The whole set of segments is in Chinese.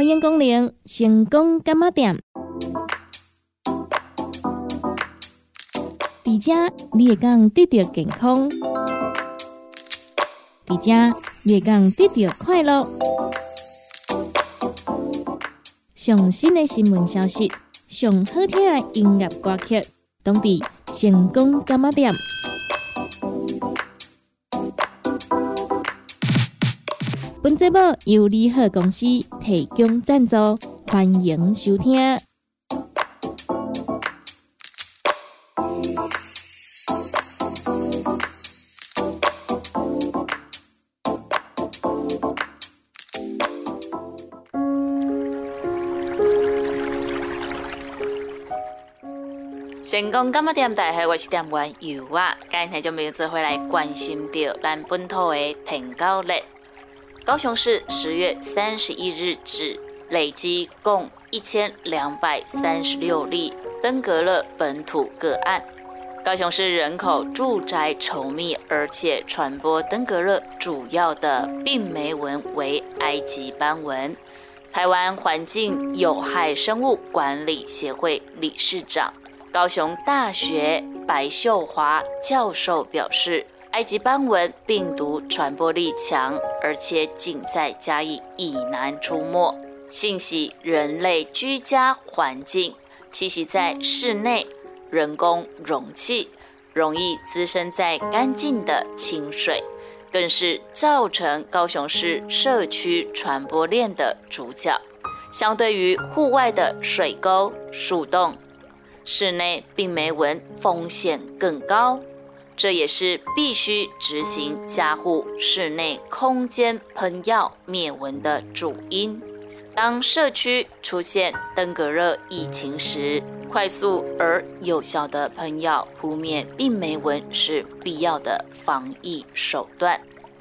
欢迎光临成功干妈店。伫遮你会讲得到健康，伫遮你会讲得到快乐。上新的新闻消息，上好听的音乐歌曲，当地成功干妈店。本节目由利好公司提供赞助，欢迎收听。成功干嘛点大家我是点玩油啊！今天就没有机会来关心到咱本土的停高日。高雄市十月三十一日止累计共一千两百三十六例登革热本土个案。高雄市人口住宅稠密，而且传播登革热主要的病媒蚊为埃及斑蚊。台湾环境有害生物管理协会理事长、高雄大学白秀华教授表示。埃及斑蚊病毒传播力强，而且仅在嘉义以南出没，性喜人类居家环境，栖息在室内人工容器，容易滋生在干净的清水，更是造成高雄市社区传播链的主角。相对于户外的水沟、树洞，室内并没蚊风险更高。这也是必须执行加护室内空间喷药灭蚊的主因。当社区出现登革热疫情时，快速而有效的喷药扑灭病媒蚊是必要的防疫手段。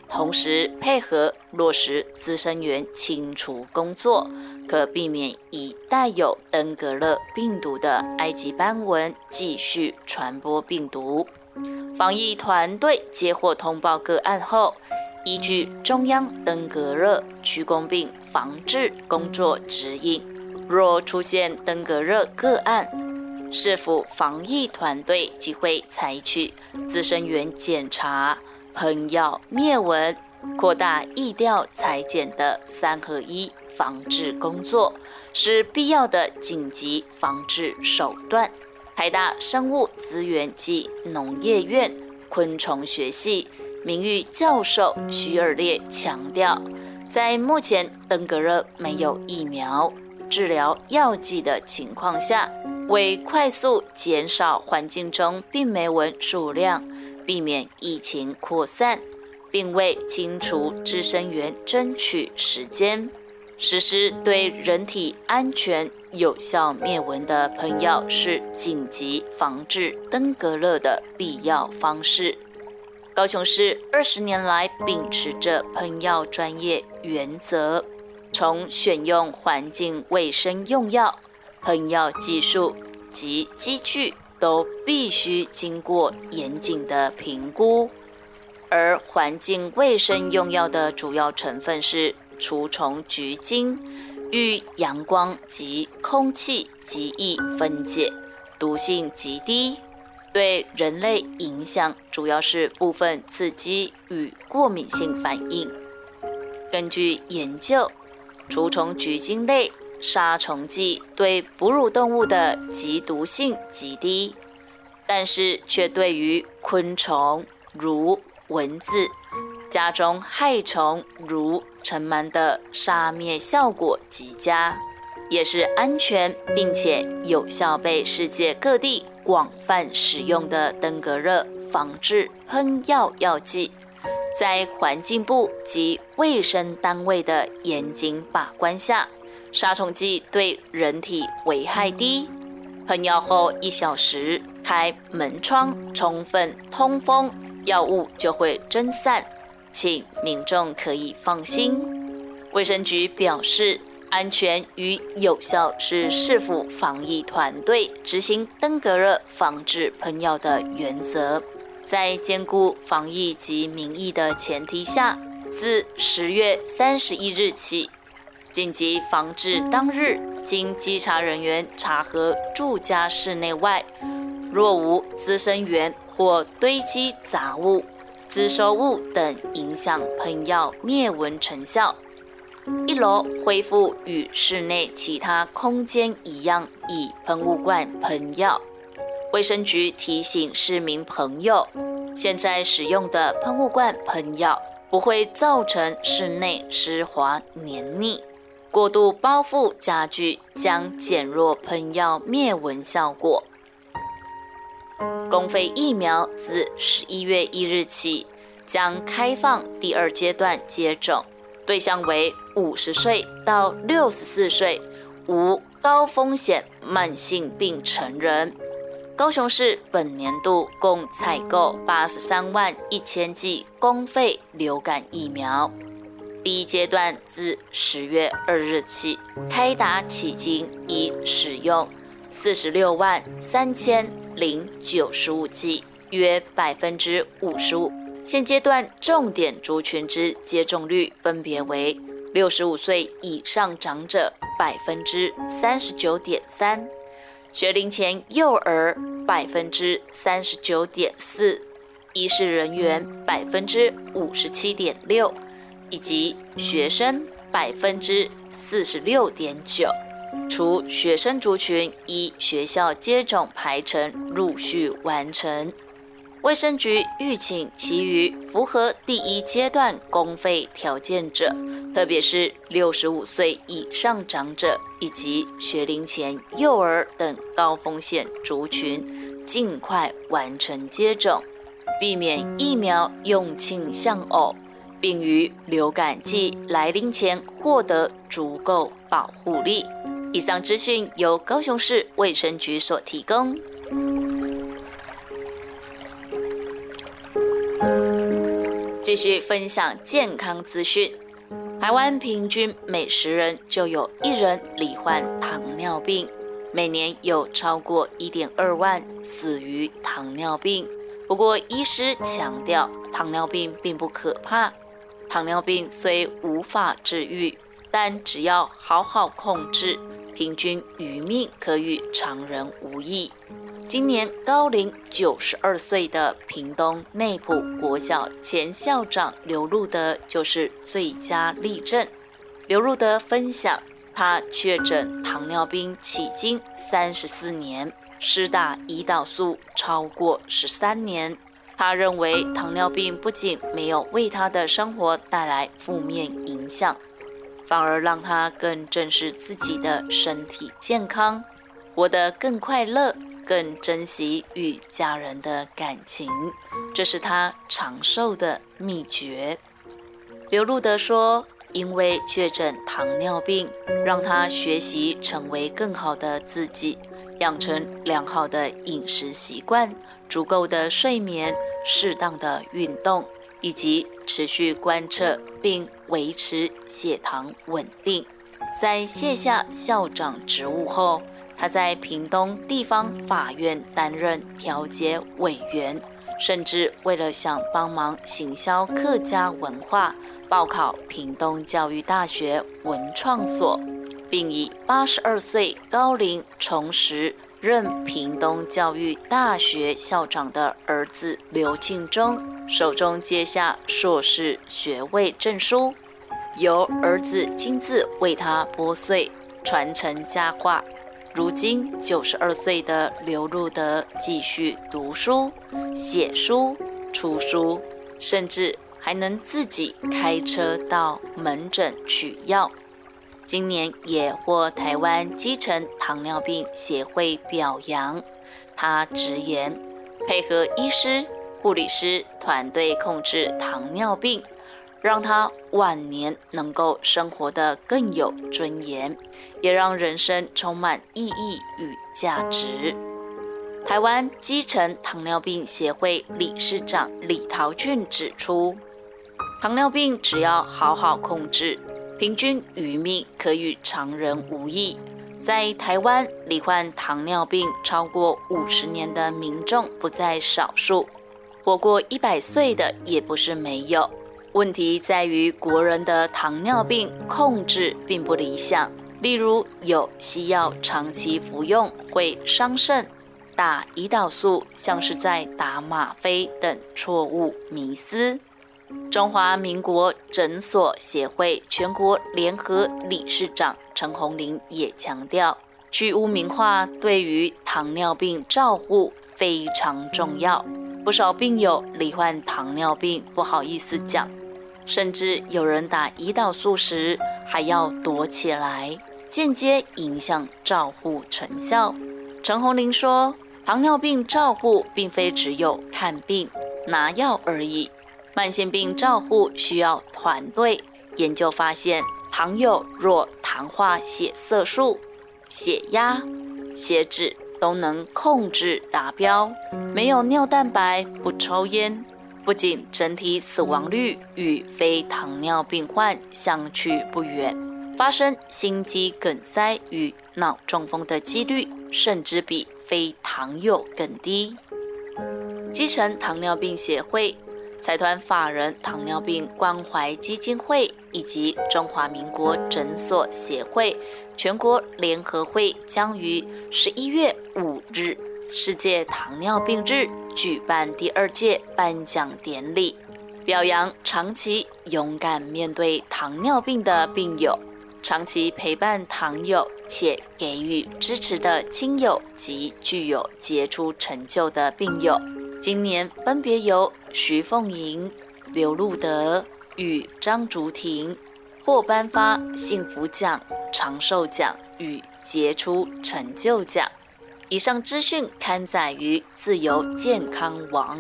同时，配合落实滋生源清除工作，可避免以带有登革热病毒的埃及斑蚊继续传播病毒。防疫团队接获通报个案后，依据中央登革热驱公病防治工作指引，若出现登革热个案，市府防疫团队即会采取自身源检查、喷药灭蚊、扩大疫调裁剪的三合一防治工作，是必要的紧急防治手段。台大生物资源暨农业院昆虫学系名誉教授徐尔烈强调，在目前登革热没有疫苗、治疗药剂的情况下，为快速减少环境中病媒蚊数量，避免疫情扩散，并为清除滋生源争取时间。实施对人体安全、有效灭蚊的喷药是紧急防治登革热的必要方式。高雄市二十年来秉持着喷药专业原则，从选用环境卫生用药、喷药技术及机具都必须经过严谨的评估。而环境卫生用药的主要成分是。除虫菊精遇阳光及空气极易分解，毒性极低，对人类影响主要是部分刺激与过敏性反应。根据研究，除虫菊精类杀虫剂对哺乳动物的极毒性极低，但是却对于昆虫如蚊子。家中害虫如尘螨的杀灭效果极佳，也是安全并且有效被世界各地广泛使用的登革热防治喷药药剂。在环境部及卫生单位的严谨把关下，杀虫剂对人体危害低。喷药后一小时开门窗，充分通风，药物就会蒸散。请民众可以放心。卫生局表示，安全与有效是市府防疫团队执行登革热防治喷药的原则。在兼顾防疫及民意的前提下，自十月三十一日起，紧急防治当日经稽查人员查核住家室内外，若无滋生源或堆积杂物、滋收物等影响喷药灭蚊成效。一楼恢复与室内其他空间一样，以喷雾罐喷药。卫生局提醒市民朋友，现在使用的喷雾罐喷药不会造成室内湿滑黏腻，过度包覆家具将减弱喷药灭蚊效果。公费疫苗自十一月一日起将开放第二阶段接种，对象为五十岁到六十四岁无高风险慢性病成人。高雄市本年度共采购八十三万一千剂公费流感疫苗，第一阶段自十月二日起开打迄今已使用四十六万三千零九十五剂，约百分之五十五。现阶段重点族群之接种率分别为六十五岁以上长者百分之三十九点三。学龄前幼儿百分之三十九点四，医事人员百分之五十七点六，以及学生百分之四十六点九。除学生族群依学校接种排程陆续完成。卫生局预请其余符合第一阶段公费条件者，特别是六十五岁以上长者以及学龄前幼儿等高风险族群，尽快完成接种，避免疫苗用罄向偶，并于流感季来临前获得足够保护力。以上资讯由高雄市卫生局所提供。继续分享健康资讯。台湾平均每十人就有一人罹患糖尿病，每年有超过一点二万死于糖尿病。不过，医师强调，糖尿病并不可怕。糖尿病虽无法治愈，但只要好好控制，平均余命可与常人无异。今年高龄九十二岁的屏东内埔国小前校长刘路德就是最佳例证。刘路德分享，他确诊糖尿病迄今三十四年，施打胰岛素超过十三年。他认为糖尿病不仅没有为他的生活带来负面影响，反而让他更正视自己的身体健康，活得更快乐。更珍惜与家人的感情，这是他长寿的秘诀。刘路德说：“因为确诊糖尿病，让他学习成为更好的自己，养成良好的饮食习惯、足够的睡眠、适当的运动，以及持续观测并维持血糖稳定。”在卸下校长职务后。他在屏东地方法院担任调解委员，甚至为了想帮忙行销客家文化，报考屏东教育大学文创所，并以八十二岁高龄重拾任屏东教育大学校长的儿子刘庆忠手中接下硕士学位证书，由儿子亲自为他拨穗，传承佳话。如今九十二岁的刘路德继续读书、写书、出书，甚至还能自己开车到门诊取药。今年也获台湾基层糖尿病协会表扬。他直言，配合医师、护理师团队控制糖尿病。让他晚年能够生活得更有尊严，也让人生充满意义与价值。台湾基层糖尿病协会理事长李桃俊指出，糖尿病只要好好控制，平均余命可与常人无异。在台湾，罹患糖尿病超过五十年的民众不在少数，活过一百岁的也不是没有。问题在于国人的糖尿病控制并不理想，例如有西药长期服用会伤肾，打胰岛素像是在打吗啡等错误迷思。中华民国诊所协会全国联合理事长陈红林也强调，去污名化对于糖尿病照护非常重要。不少病友罹患糖尿病不好意思讲，甚至有人打胰岛素时还要躲起来，间接影响照护成效。陈红林说，糖尿病照护并非只有看病拿药而已。慢性病照护需要团队研究发现，糖友若糖化血色素、血压、血脂都能控制达标，没有尿蛋白，不抽烟，不仅整体死亡率与非糖尿病患相去不远，发生心肌梗塞与脑中风的几率甚至比非糖友更低。基层糖尿病协会。财团法人糖尿病关怀基金会以及中华民国诊所协会全国联合会将于十一月五日世界糖尿病日举办第二届颁奖典礼，表扬长期勇敢面对糖尿病的病友，长期陪伴糖友且给予支持的亲友及具有杰出成就的病友。今年分别由徐凤莹、刘路德与张竹婷获颁发幸福奖、长寿奖与杰出成就奖。以上资讯刊载于自由健康网。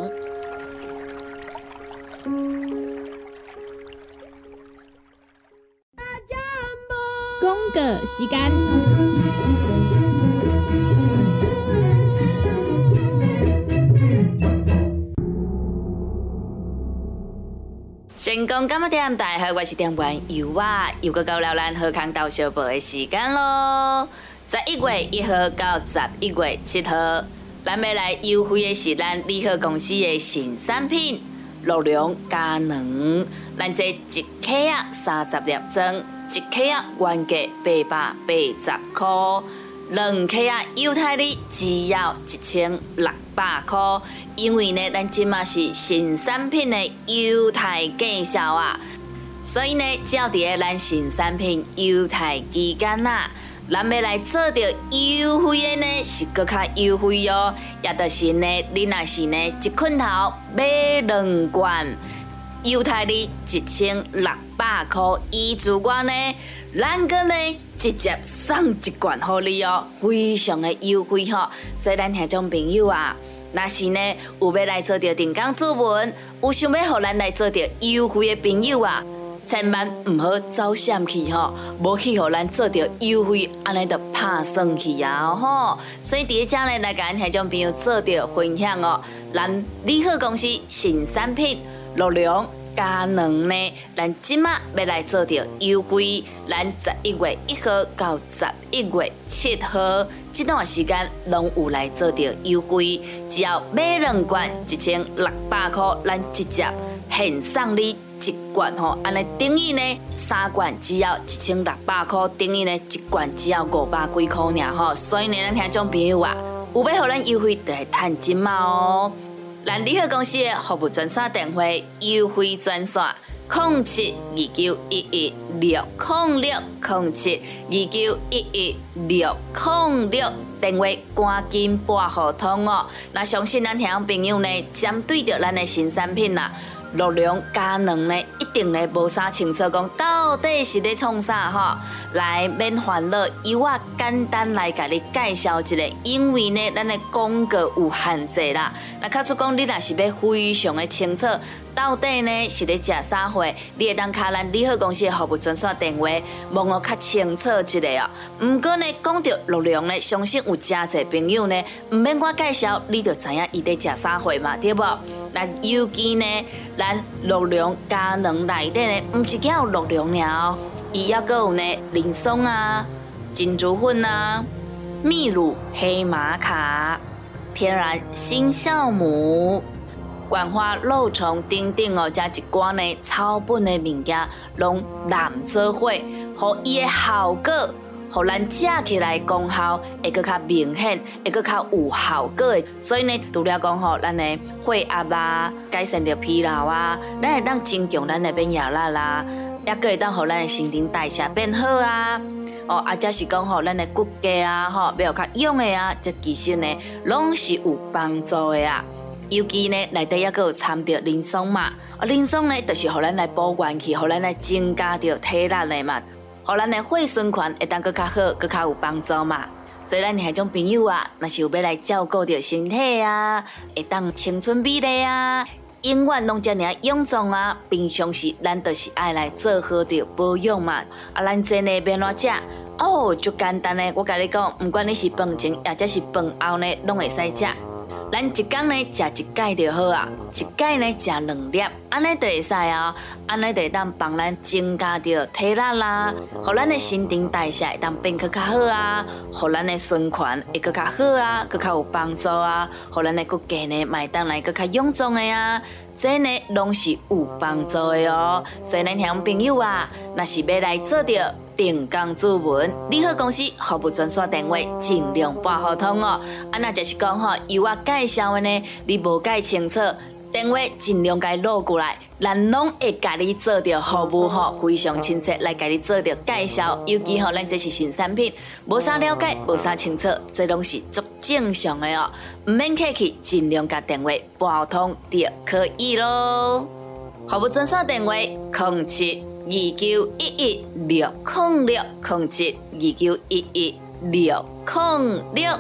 公个时间。成功今日点大好，我是点玩油啊，又个到了咱贺康到小报的时间咯。十一月一号到十一月七号，咱要来优惠的是咱利和公司的新产品——六量加能。咱这一克啊三十粒装，一克啊原价八百八十块。两克啊，犹太哩只要一千六百块，因为呢，咱即嘛是新产品的犹太介绍啊，所以呢，只要伫个咱新产品犹太期间呐，咱要来做着优惠的呢，是搁较优惠哦，也就是呢，你若是呢一捆头买两罐犹太的一千六百块，伊主管呢，咱个呢。直接送一罐给你哦，非常的优惠哈！所以咱听众朋友啊，若是呢有要来做着定岗主文，有想要和咱来做着优惠的朋友啊，千万唔好走闪去哈，无去和咱做着优惠，安尼就拍算去啊吼！所以第一讲呢来跟听众朋友做着分享哦，咱利好公司新产品六量。加能呢，咱即马要来做着优惠，咱十一月一号到十一月七号这段时间拢有来做着优惠，只要买两罐一千六百块，咱直接现送你一罐吼，安尼等于呢三罐只要一千六百块，等于呢一罐只要五百几块尔吼，所以呢咱听众朋友啊，有要互咱优惠，就来趁即马哦。咱利合公司的服务专线电话优惠专线：零七二九一一六零六零七二九一一六零六，电话赶紧拨合通哦。那相信咱听众朋友呢，针对着咱的新产品啦。六量加能呢，一定呢无啥清楚讲到底是咧创啥吼，来免烦恼，由我简单来甲你介绍一下，因为呢，咱的广告有限制啦。那卡出讲，你若是要非常的清楚。到底呢是咧食啥货？你会当敲咱利好公司的服务专线电话，问我较清楚一下哦。毋过呢，讲到六量呢，相信有真侪朋友呢，毋免我介绍，你就知影伊咧食啥货嘛，对不？那尤其呢，咱六量加能内底呢，毋是只有六量了，伊抑佫有呢，林松啊、珍珠粉啊、秘鲁黑玛卡、天然新酵母。桂花、肉虫、等等哦，加一寡呢草本的物件，拢染做伙，互伊的效果，互咱食起来功效会搁较明显，会搁较有效果。所以呢，除了讲吼，咱的血压啊，改善着疲劳啊，咱会当增强咱的免疫力啦，也搁会当互咱的新陈代谢变好啊。哦，啊，则是讲吼，咱的骨骼啊，吼，要较勇的啊，这其实呢，拢是有帮助的啊。尤其呢，内底也有掺着磷酸嘛，啊，磷酸呢，就是互咱来补元气，互咱来增加着体力的嘛，互咱的血循环会当搁较好，搁较有帮助嘛。所以咱遐种朋友啊，若是有要来照顾着身体啊，会当青春美丽啊，永远拢遮尔臃肿啊，平常时咱都是爱来做好着保养嘛。啊，咱真呢变怎食？哦，就简单呢，我甲你讲，毋管你是饭前，或者是饭后呢，拢会使食。咱一工呢食一盖就好啊，一盖呢食两粒，安尼就会使啊，安尼就会当帮咱增加着体力啦，互咱的新陈代谢会当变去较好啊，互咱的循环会搁较好啊，搁较有帮助啊，互咱的骨骼呢会当来较臃肿的啊，这呢拢是有帮助的哦。所以咱乡朋友啊，若是要来做着。定岗注文，你好公司服务专线电话尽量拨好通哦。啊，那就是讲吼，由我介绍的呢，你无介清楚，电话尽量该录过来，咱拢会甲你做着服务吼，非常亲切来甲你做着介绍。尤其吼，咱这是新产品，无啥了解，无啥清楚，这拢是足正常的哦。唔免客气，尽量甲电话拨通就可以咯。服务专线电话：空七。二九一一六空六空七二九一一六空六。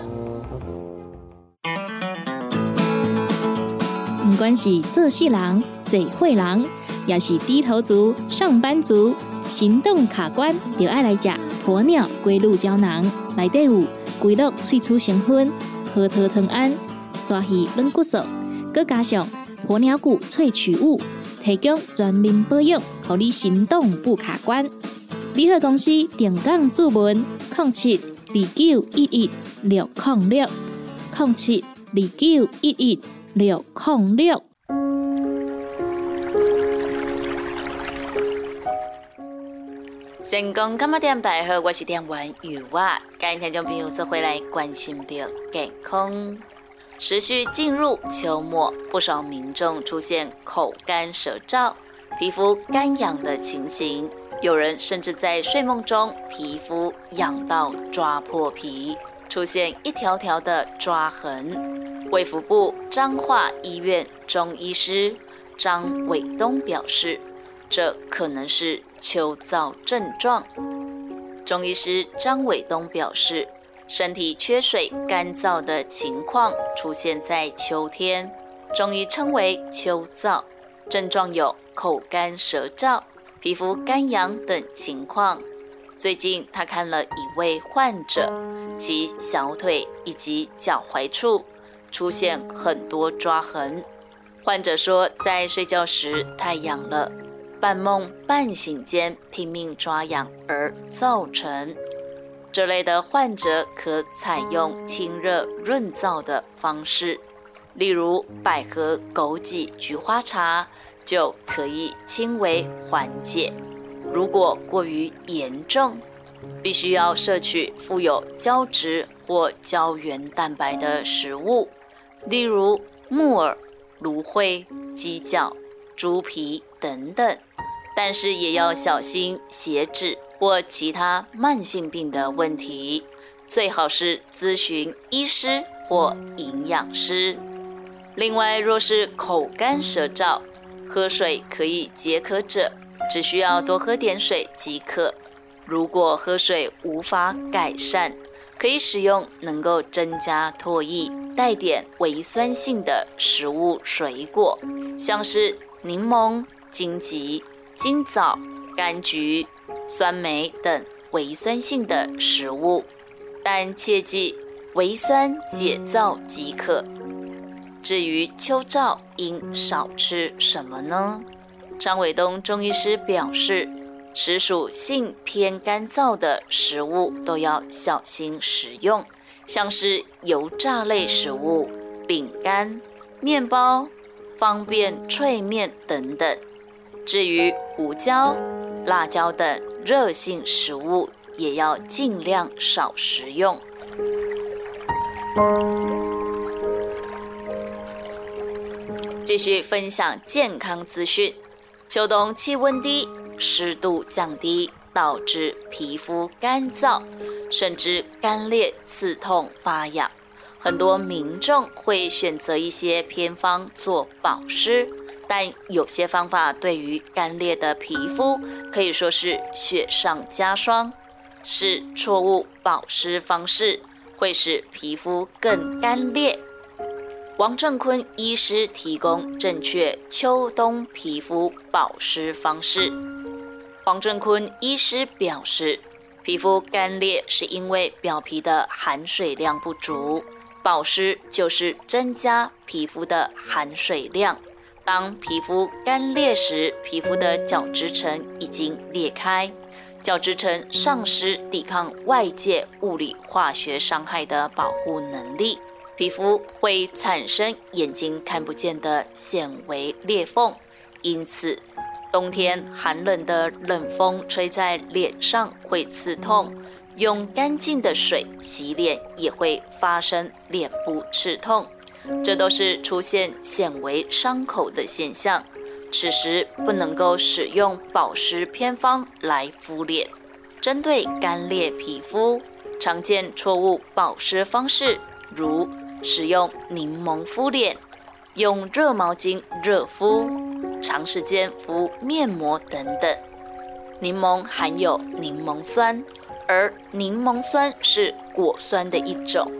不管是做事人、嘴会人，也是低头族、上班族、行动卡关，就爱来吃鸵鸟龟鹿胶囊。内底有龟鹿萃取成分，核桃藤胺、刷鱼软骨素，再加上鸵鸟骨萃取物。提供全面保养，让你行动不卡关。联合公司电讲注文：零七二九一一六零六零七二九一一六零六。成功干嘛店？大家好，我是店员雨娃，今天听众朋友做回来关心的健康。持续进入秋末，不少民众出现口干舌燥、皮肤干痒的情形，有人甚至在睡梦中皮肤痒到抓破皮，出现一条条的抓痕。卫福部彰化医院中医师张伟东表示，这可能是秋燥症状。中医师张伟东表示。身体缺水、干燥的情况出现在秋天，中医称为秋燥，症状有口干舌燥、皮肤干痒等情况。最近他看了一位患者，其小腿以及脚踝处出现很多抓痕。患者说，在睡觉时太痒了，半梦半醒间拼命抓痒而造成。这类的患者可采用清热润燥的方式，例如百合、枸杞、菊花茶，就可以轻微缓解。如果过于严重，必须要摄取富有胶质或胶原蛋白的食物，例如木耳、芦荟、鸡脚、猪皮等等。但是也要小心血脂。或其他慢性病的问题，最好是咨询医师或营养师。另外，若是口干舌燥，喝水可以解渴者，只需要多喝点水即可。如果喝水无法改善，可以使用能够增加唾液、带点微酸性的食物水果，像是柠檬、荆棘、金枣、柑橘。酸梅等微酸性的食物，但切记微酸解燥即可。至于秋燥应少吃什么呢？张伟东中医师表示，实属性偏干燥的食物都要小心食用，像是油炸类食物、饼干、面包、方便脆面等等。至于胡椒、辣椒等热性食物，也要尽量少食用。继续分享健康资讯。秋冬气温低，湿度降低，导致皮肤干燥，甚至干裂、刺痛、发痒。很多民众会选择一些偏方做保湿，但有些方法对于干裂的皮肤可以说是雪上加霜，是错误保湿方式，会使皮肤更干裂。王正坤医师提供正确秋冬皮肤保湿方式。王正坤医师表示，皮肤干裂是因为表皮的含水量不足。保湿就是增加皮肤的含水量。当皮肤干裂时，皮肤的角质层已经裂开，角质层丧失抵抗外界物理化学伤害的保护能力，皮肤会产生眼睛看不见的显微裂缝。因此，冬天寒冷的冷风吹在脸上会刺痛。用干净的水洗脸也会发生脸部刺痛，这都是出现显微伤口的现象。此时不能够使用保湿偏方来敷脸。针对干裂皮肤，常见错误保湿方式如使用柠檬敷脸、用热毛巾热敷、长时间敷面膜等等。柠檬含有柠檬酸。而柠檬酸是果酸的一种，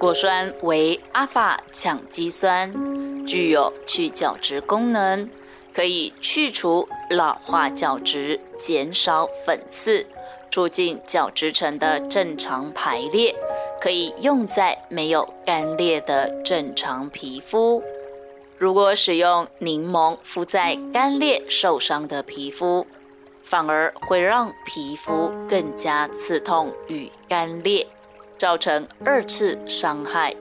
果酸为阿法羟基酸，具有去角质功能，可以去除老化角质，减少粉刺，促进角质层的正常排列，可以用在没有干裂的正常皮肤。如果使用柠檬敷在干裂受伤的皮肤，反而会让皮肤更加刺痛与干裂，造成二次伤害。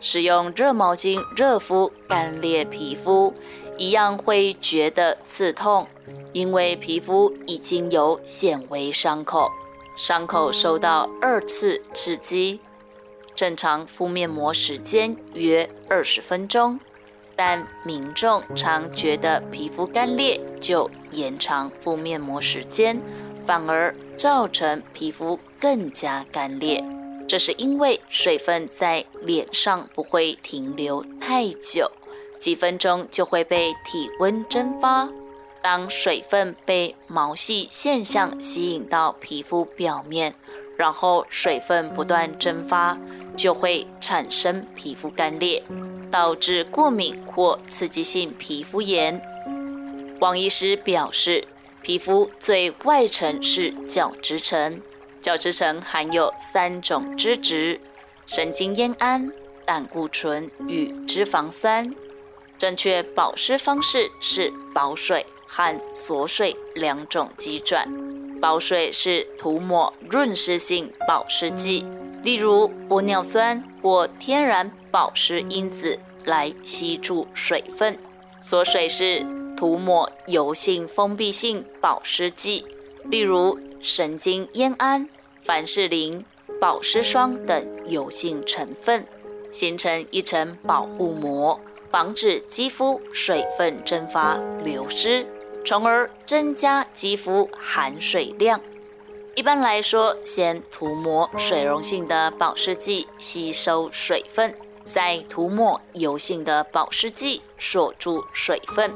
使用热毛巾热敷干裂皮肤，一样会觉得刺痛，因为皮肤已经有显微伤口，伤口受到二次刺激。正常敷面膜时间约二十分钟。但民众常觉得皮肤干裂，就延长敷面膜时间，反而造成皮肤更加干裂。这是因为水分在脸上不会停留太久，几分钟就会被体温蒸发。当水分被毛细现象吸引到皮肤表面，然后水分不断蒸发，就会产生皮肤干裂。导致过敏或刺激性皮肤炎。王医师表示，皮肤最外层是角质层，角质层含有三种脂质：神经烟胺、胆固醇与脂肪酸。正确保湿方式是保水和锁水两种机转。保水是涂抹润湿性保湿剂。例如玻尿酸或天然保湿因子来吸住水分，锁水是涂抹油性封闭性保湿剂，例如神经烟胺、凡士林、保湿霜等油性成分，形成一层保护膜，防止肌肤水分蒸发流失，从而增加肌肤含水量。一般来说，先涂抹水溶性的保湿剂吸收水分，再涂抹油性的保湿剂锁住水分。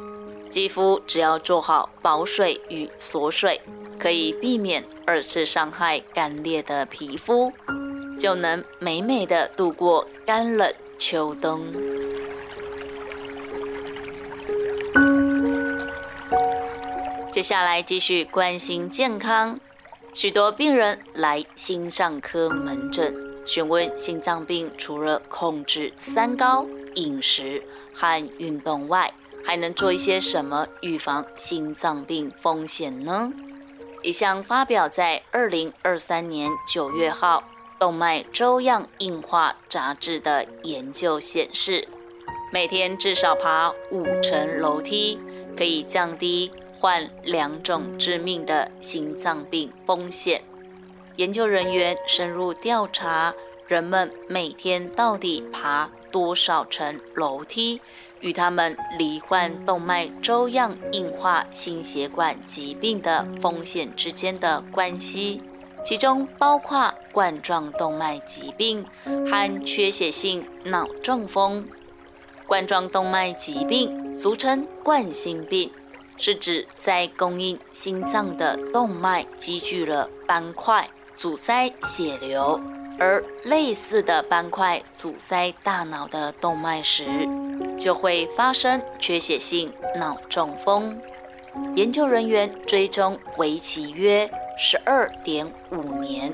肌肤只要做好保水与锁水，可以避免二次伤害干裂的皮肤，就能美美的度过干冷秋冬。接下来继续关心健康。许多病人来心脏科门诊询问心脏病，除了控制三高、饮食和运动外，还能做一些什么预防心脏病风险呢？一项发表在二零二三年九月号《动脉粥样硬化杂志》的研究显示，每天至少爬五层楼梯，可以降低患两种致命的心脏病风险。研究人员深入调查人们每天到底爬多少层楼梯，与他们罹患动脉粥样硬化心血管疾病的风险之间的关系，其中包括冠状动脉疾病和缺血性脑中风。冠状动脉疾病俗称冠心病，是指在供应心脏的动脉积聚了斑块，阻塞血流；而类似的斑块阻塞大脑的动脉时，就会发生缺血性脑中风。研究人员追踪为期约十二点五年。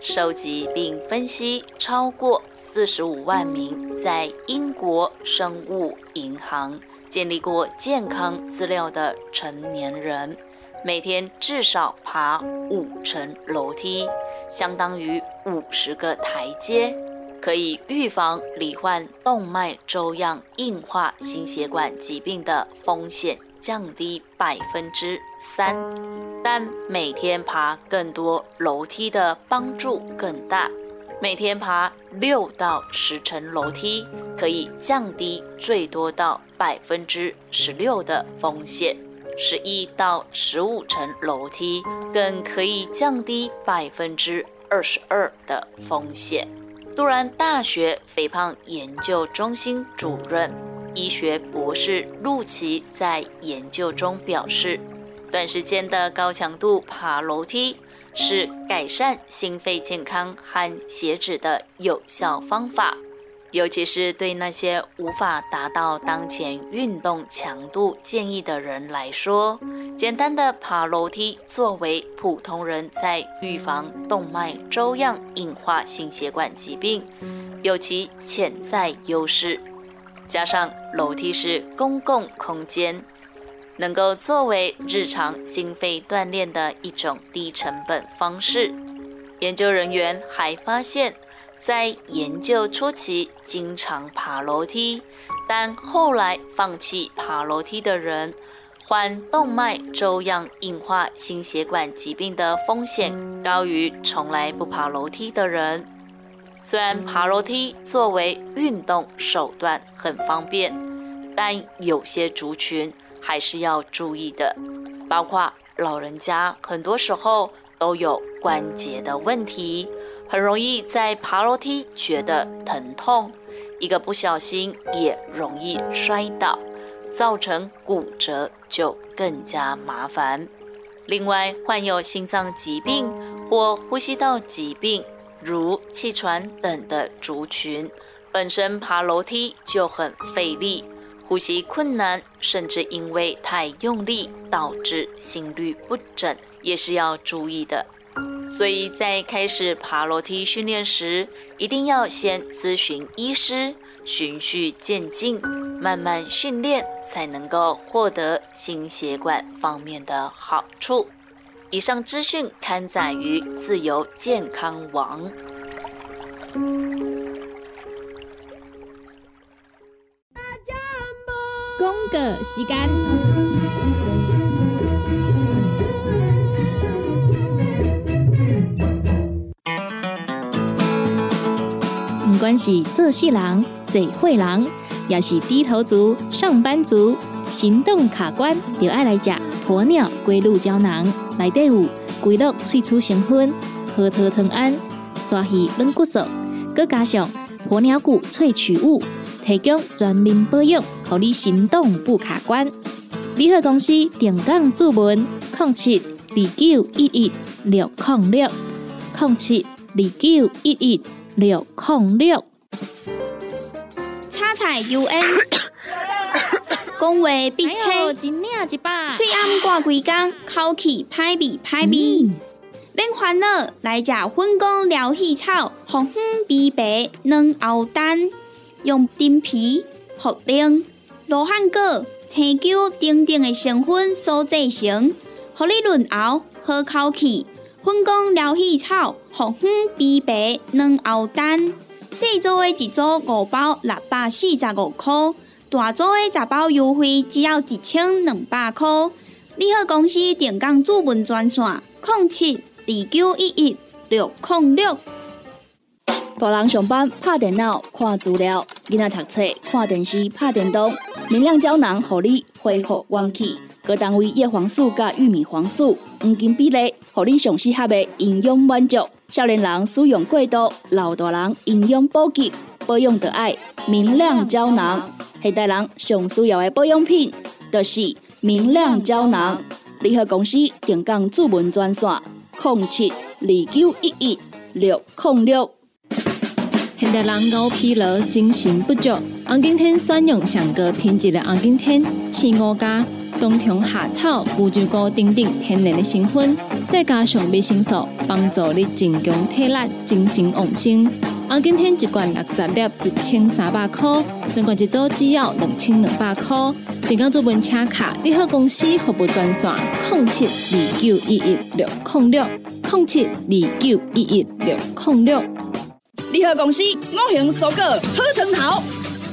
收集并分析超过四十五万名在英国生物银行建立过健康资料的成年人，每天至少爬五层楼梯，相当于五十个台阶，可以预防罹患动脉粥样硬化心血管疾病的风险。降低百分之三，但每天爬更多楼梯的帮助更大。每天爬六到十层楼梯，可以降低最多到百分之十六的风险；十一到十五层楼梯更可以降低百分之二十二的风险。杜兰大学肥胖研究中心主任。医学博士陆琪在研究中表示，短时间的高强度爬楼梯是改善心肺健康和血脂的有效方法，尤其是对那些无法达到当前运动强度建议的人来说，简单的爬楼梯作为普通人在预防动脉粥样硬化心血管疾病有其潜在优势。加上楼梯是公共空间，能够作为日常心肺锻炼的一种低成本方式。研究人员还发现，在研究初期经常爬楼梯，但后来放弃爬楼梯的人，患动脉粥样硬化心血管疾病的风险高于从来不爬楼梯的人。虽然爬楼梯作为运动手段很方便，但有些族群还是要注意的，包括老人家，很多时候都有关节的问题，很容易在爬楼梯觉得疼痛，一个不小心也容易摔倒，造成骨折就更加麻烦。另外，患有心脏疾病或呼吸道疾病。如气喘等的族群，本身爬楼梯就很费力，呼吸困难，甚至因为太用力导致心律不整，也是要注意的。所以在开始爬楼梯训练时，一定要先咨询医师，循序渐进，慢慢训练，才能够获得心血管方面的好处。以上资讯刊载于自由健康网。公个时间，是做事人、做会人，也是低头族、上班族、行动卡关，就爱来食鸵鸟龟鹿胶囊。内底有龟鹿萃取成分，核桃藤胺、刷鱼软骨素，佮加上鸵鸟骨萃取物，提供全面保养，让你行动不卡关。联合公司定岗注文：零七二九一一六零六零七二九一一六控六。叉彩 U N。讲话必清，嘴暗挂几工，口气歹味歹味。免烦恼，来食粉工疗气草，红粉枇杷软藕丹，用丁皮、茯苓、罗汉果、青椒丁丁的成分所制成，互你润喉好口气。粉工疗气草，红粉枇杷软藕丹，细组的一组五包，六百四十五块。大组的十包优惠只要一千两百块。你好，公司电工主文专线：零七二九一一六零六。大人上班拍电脑看资料，囡仔读册看电视拍电动。明亮胶囊，互你恢复元气。各单位叶黄素加玉米黄素黄金比例，互你上适合的营养满足。少年人使用过度，老大人营养补给，保养的爱明亮胶囊。现代人上需要的保养品，就是明亮胶囊。联合公司电讲主文专线：零七二九一一六零六。现代人高疲劳、精神不足，红景天选用上个品质的红景天，青五加。冬虫夏草、乌鸡菇等等天然的成分，再加上维生素，帮助你增强体力、精神旺盛。啊，今天一罐六十粒，一千三百块；两罐一组，只要两千两百块。订购做本车卡，你好公司服务专线：零七二九一一六零六零七二九一一六零六。你好公司五行蔬果好成头，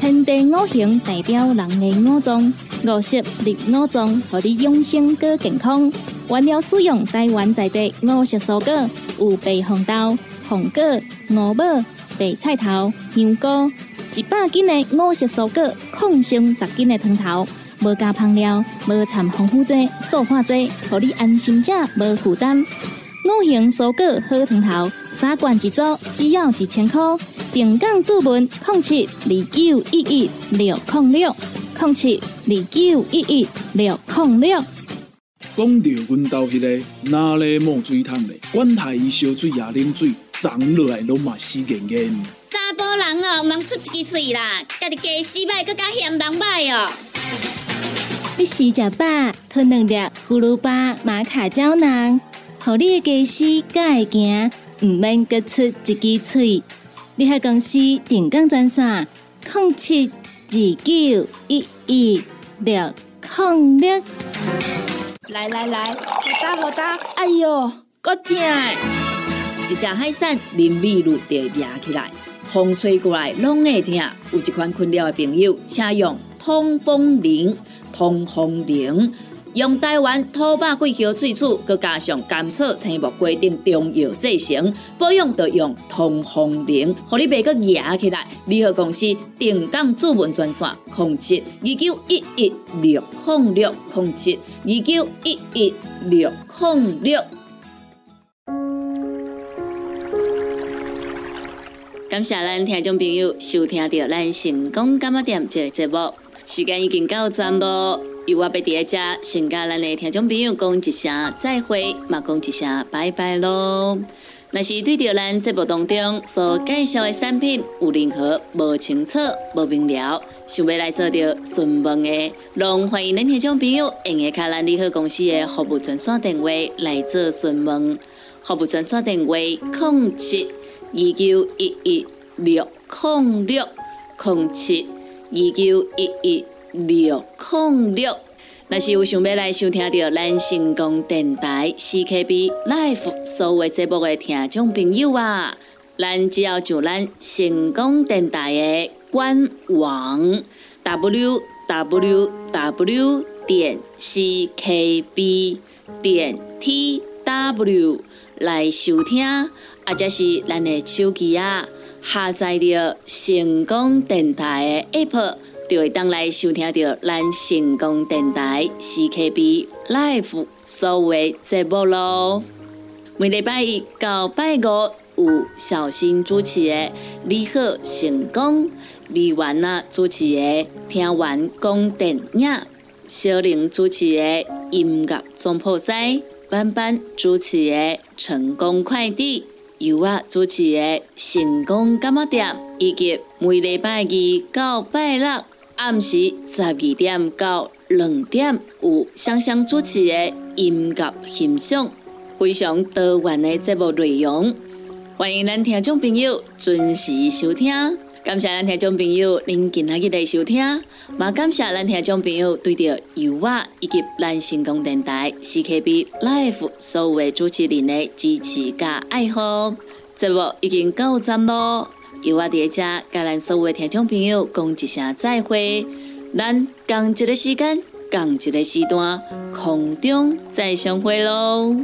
天地五行代表人的五脏。五色绿五脏，让你养生更健康。原料使用台湾在地五色蔬果，有白红豆、红果、五宝、白菜头、香菇，一百斤的五色蔬果，抗性十斤的汤头，无加香料，无掺防腐剂、塑化剂，让你安心吃，无负担。五行蔬果好汤头，三罐一组，只要一千块。平港注文控七二九一一六控六。空七二九一一六控六。讲到阮兜迄个哪里冒水桶的，管他伊烧水也啉水，长落来拢嘛死严严。查甫人哦，忙出一支嘴啦，家己家洗歹，更加嫌人歹哦。你洗食饱，吞两粒葫芦巴、马卡胶囊，互你的家洗更会行，毋免各出一支嘴。你喺公司电工赚啥？空七。二九一一六零，来来来，好大好大，哎呦，够痛！一只海扇林密路就压起来，风吹过来拢会痛。有一款困扰的朋友，请用通风铃，通风铃。用台湾土白桂花萃取，佮加上甘草、青木规定中药制成，保养要用通风灵，互你袂佮压起来。联合公司定岗主文专线：零七二九一一六零六零七二九一一六零六。感谢咱听众朋友收听到咱成功干么店这节目，时间已经到站咯。由我被伫遮，先甲咱的听众朋友讲一声再会，嘛讲一声拜拜咯。若是对着咱节目当中所介绍的产品有任何无清楚、无明了，想要来做着询问的，拢欢迎恁听众朋友用下卡咱利好公司的服务专线电话来做询问。服务专线电话：零七二九一一六零六零七二九一一。六零六，若是有想要来收听到咱成功电台 CKB Life 所有节目的听众朋友啊，咱只要就咱成功电台的官网 w w w 点 c k b 点 t w 来收听，或者是咱的手机啊下载着成功电台的 app。就会当来收听到咱成功电台 CKB Live 所有节目咯。每礼拜一到拜五有小新主持的你好成功，美完啊主持的听完讲电影，小玲主持的音乐总破塞，班班主持的成功快递，由我主持的成功干么店，以及每礼拜二到拜六。暗时十二点到两点有香香主持的音乐欣赏，非常多元的节目内容，欢迎咱听众朋友准时收听。感谢咱听众朋友您今日的收听，也感谢咱听众朋友对着油画以及咱成功电台 CKB Life 所有的主持人的支持加爱好。节目已经到站咯。由我伫诶遮甲咱所有诶听众朋友讲一声再会。咱共一个时间共一个时段空中再相会喽